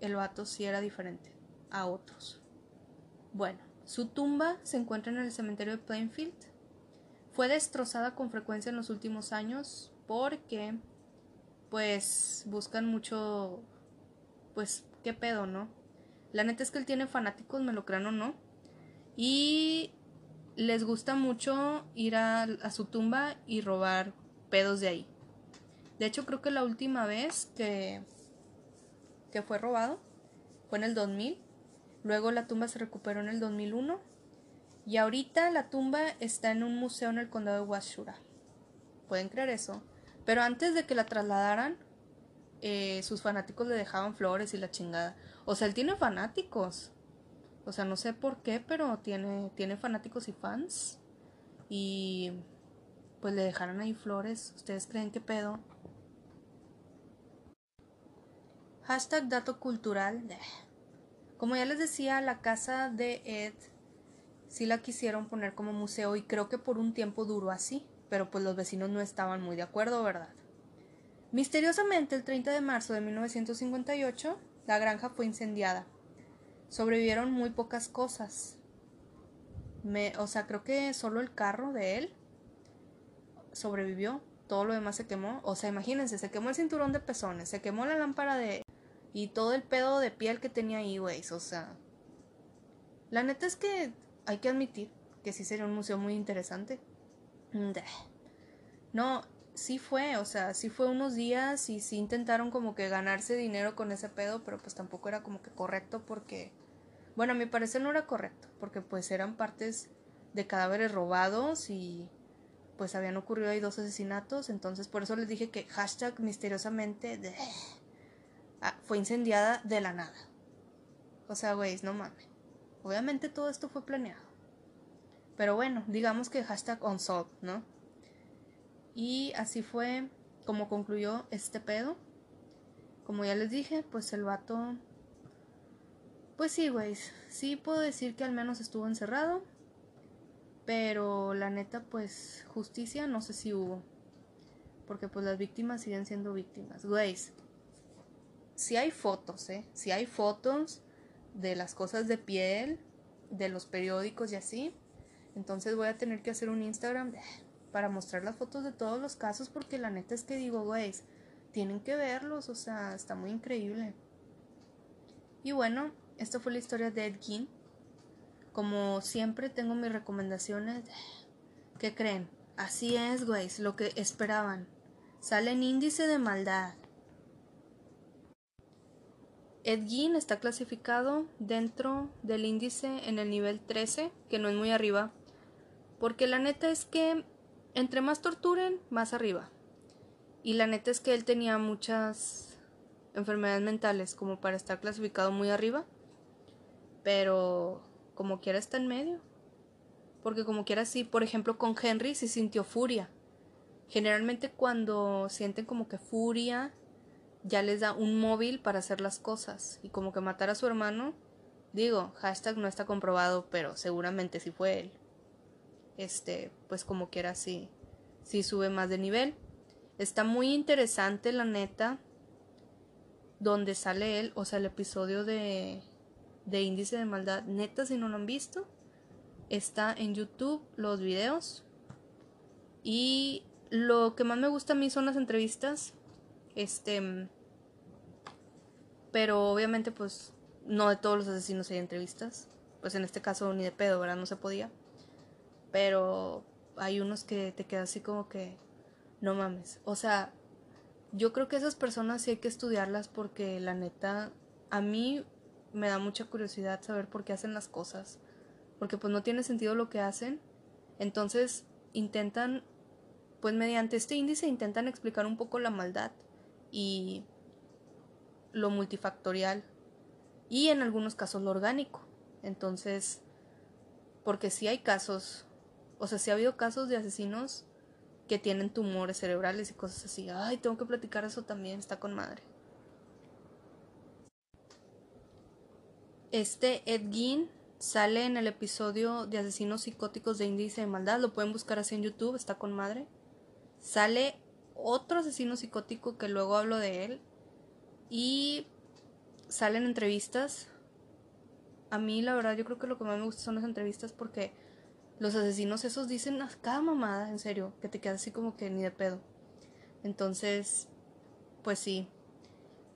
el vato sí era diferente a otros. Bueno, su tumba se encuentra en el cementerio de Plainfield fue destrozada con frecuencia en los últimos años porque pues buscan mucho pues qué pedo, ¿no? La neta es que él tiene fanáticos, me lo crean o no. Y les gusta mucho ir a, su tumba y robar pedos de ahí. De hecho, creo que la última vez que, que fue robado fue en el 2000. Luego la tumba se recuperó en el 2001 y ahorita la tumba está en un museo en el condado de Washura. Pueden creer eso. Pero antes de que la trasladaran, eh, sus fanáticos le dejaban flores y la chingada. O sea, él tiene fanáticos. O sea, no sé por qué, pero tiene, tiene fanáticos y fans. Y, pues le dejaron ahí flores. ¿Ustedes creen que pedo? Hashtag dato cultural. Como ya les decía, la casa de Ed sí la quisieron poner como museo y creo que por un tiempo duró así, pero pues los vecinos no estaban muy de acuerdo, ¿verdad? Misteriosamente, el 30 de marzo de 1958, la granja fue incendiada. Sobrevivieron muy pocas cosas. Me, o sea, creo que solo el carro de él sobrevivió. Todo lo demás se quemó. O sea, imagínense, se quemó el cinturón de pezones, se quemó la lámpara de... Y todo el pedo de piel que tenía ahí, güey. O sea... La neta es que hay que admitir que sí sería un museo muy interesante. No, sí fue, o sea, sí fue unos días y sí intentaron como que ganarse dinero con ese pedo, pero pues tampoco era como que correcto porque, bueno, a mi parecer no era correcto, porque pues eran partes de cadáveres robados y pues habían ocurrido ahí dos asesinatos, entonces por eso les dije que hashtag misteriosamente de... Ah, fue incendiada de la nada. O sea, güey, no mames. Obviamente todo esto fue planeado. Pero bueno, digamos que hashtag unsolved, ¿no? Y así fue como concluyó este pedo. Como ya les dije, pues el vato... Pues sí, güey. Sí puedo decir que al menos estuvo encerrado. Pero la neta, pues justicia no sé si hubo. Porque pues las víctimas siguen siendo víctimas. Güey. Si hay fotos, ¿eh? Si hay fotos de las cosas de piel, de los periódicos y así. Entonces voy a tener que hacer un Instagram para mostrar las fotos de todos los casos porque la neta es que digo, güey, tienen que verlos, o sea, está muy increíble. Y bueno, esta fue la historia de Ed Gein. Como siempre tengo mis recomendaciones. ¿Qué creen? Así es, güey, lo que esperaban. Sale en índice de maldad. Ed Gein está clasificado dentro del índice en el nivel 13, que no es muy arriba, porque la neta es que entre más torturen, más arriba. Y la neta es que él tenía muchas enfermedades mentales como para estar clasificado muy arriba. Pero como quiera está en medio. Porque como quiera sí, por ejemplo con Henry sí sintió furia. Generalmente cuando sienten como que furia, ya les da un móvil para hacer las cosas. Y como que matar a su hermano, digo, hashtag no está comprobado, pero seguramente sí fue él este, pues como quiera sí, sí sube más de nivel. Está muy interesante, la neta, donde sale él, o sea, el episodio de, de Índice de Maldad. Neta, si no lo han visto, está en YouTube los videos. Y lo que más me gusta a mí son las entrevistas. Este. Pero obviamente, pues, no de todos los asesinos hay entrevistas. Pues en este caso ni de pedo, ¿verdad? No se podía. Pero hay unos que te quedas así como que, no mames. O sea, yo creo que esas personas sí hay que estudiarlas porque la neta, a mí me da mucha curiosidad saber por qué hacen las cosas. Porque pues no tiene sentido lo que hacen. Entonces intentan, pues mediante este índice intentan explicar un poco la maldad y lo multifactorial y en algunos casos lo orgánico. Entonces, porque sí hay casos o sea, si ha habido casos de asesinos que tienen tumores cerebrales y cosas así. Ay, tengo que platicar eso también, está con madre. Este Ed Gein sale en el episodio de Asesinos Psicóticos de Índice de Maldad, lo pueden buscar así en YouTube, está con madre. Sale otro asesino psicótico que luego hablo de él y salen entrevistas. A mí la verdad yo creo que lo que más me gusta son las entrevistas porque los asesinos esos dicen cada mamada, en serio, que te quedas así como que ni de pedo. Entonces, pues sí.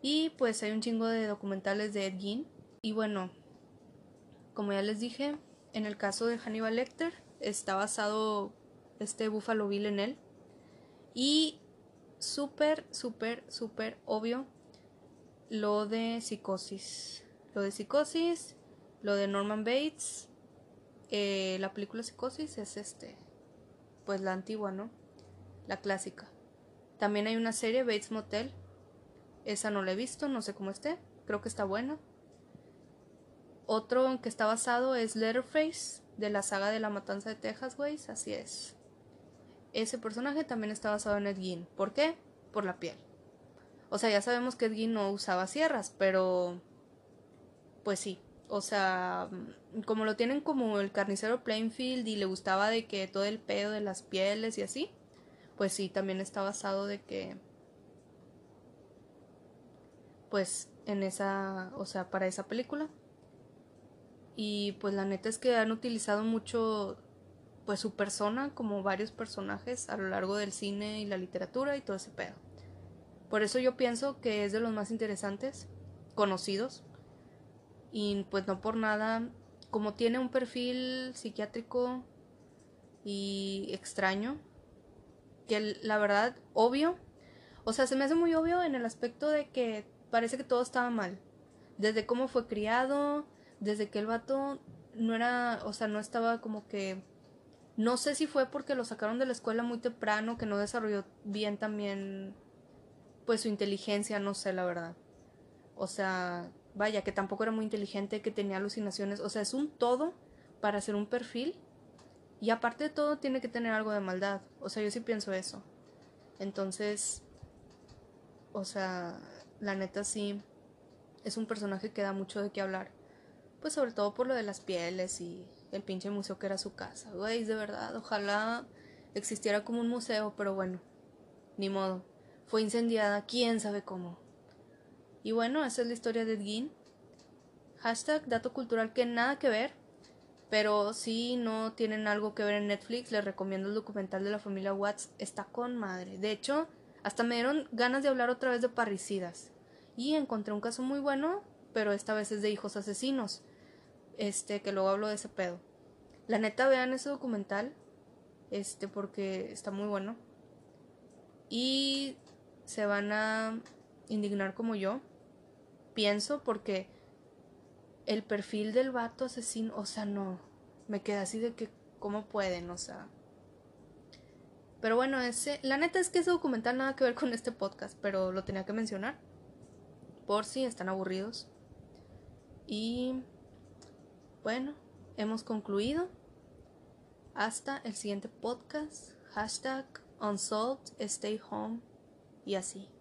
Y pues hay un chingo de documentales de Ed Gein. Y bueno, como ya les dije, en el caso de Hannibal Lecter está basado este Buffalo Bill en él. Y súper, súper, súper obvio lo de psicosis. Lo de psicosis, lo de Norman Bates, eh, la película Psicosis es este, pues la antigua, ¿no? La clásica. También hay una serie, Bates Motel. Esa no la he visto, no sé cómo esté. Creo que está buena. Otro que está basado es Letterface, de la saga de la Matanza de Texas, güey. Así es. ese personaje también está basado en Ed Gein. ¿Por qué? Por la piel. O sea, ya sabemos que Ed Gein no usaba sierras, pero pues sí. O sea, como lo tienen como el carnicero Plainfield y le gustaba de que todo el pedo de las pieles y así, pues sí, también está basado de que pues en esa, o sea, para esa película. Y pues la neta es que han utilizado mucho pues su persona como varios personajes a lo largo del cine y la literatura y todo ese pedo. Por eso yo pienso que es de los más interesantes, conocidos. Y pues no por nada, como tiene un perfil psiquiátrico y extraño, que la verdad, obvio, o sea, se me hace muy obvio en el aspecto de que parece que todo estaba mal. Desde cómo fue criado, desde que el vato no era, o sea, no estaba como que... No sé si fue porque lo sacaron de la escuela muy temprano, que no desarrolló bien también, pues su inteligencia, no sé, la verdad. O sea, vaya, que tampoco era muy inteligente, que tenía alucinaciones. O sea, es un todo para hacer un perfil. Y aparte de todo, tiene que tener algo de maldad. O sea, yo sí pienso eso. Entonces, o sea, la neta sí, es un personaje que da mucho de qué hablar. Pues sobre todo por lo de las pieles y el pinche museo que era su casa. Güey, de verdad, ojalá existiera como un museo, pero bueno, ni modo. Fue incendiada, quién sabe cómo. Y bueno, esa es la historia de Edgin. Hashtag dato cultural que nada que ver. Pero si no tienen algo que ver en Netflix, les recomiendo el documental de la familia Watts. Está con madre. De hecho, hasta me dieron ganas de hablar otra vez de parricidas. Y encontré un caso muy bueno, pero esta vez es de hijos asesinos. Este, que luego hablo de ese pedo. La neta, vean ese documental. Este, porque está muy bueno. Y se van a indignar como yo. Pienso porque el perfil del vato asesino, o sea, no. Me queda así de que, ¿cómo pueden? O sea. Pero bueno, ese, la neta es que ese documental nada que ver con este podcast, pero lo tenía que mencionar por si están aburridos. Y bueno, hemos concluido. Hasta el siguiente podcast. Hashtag unsolved, stay home y así.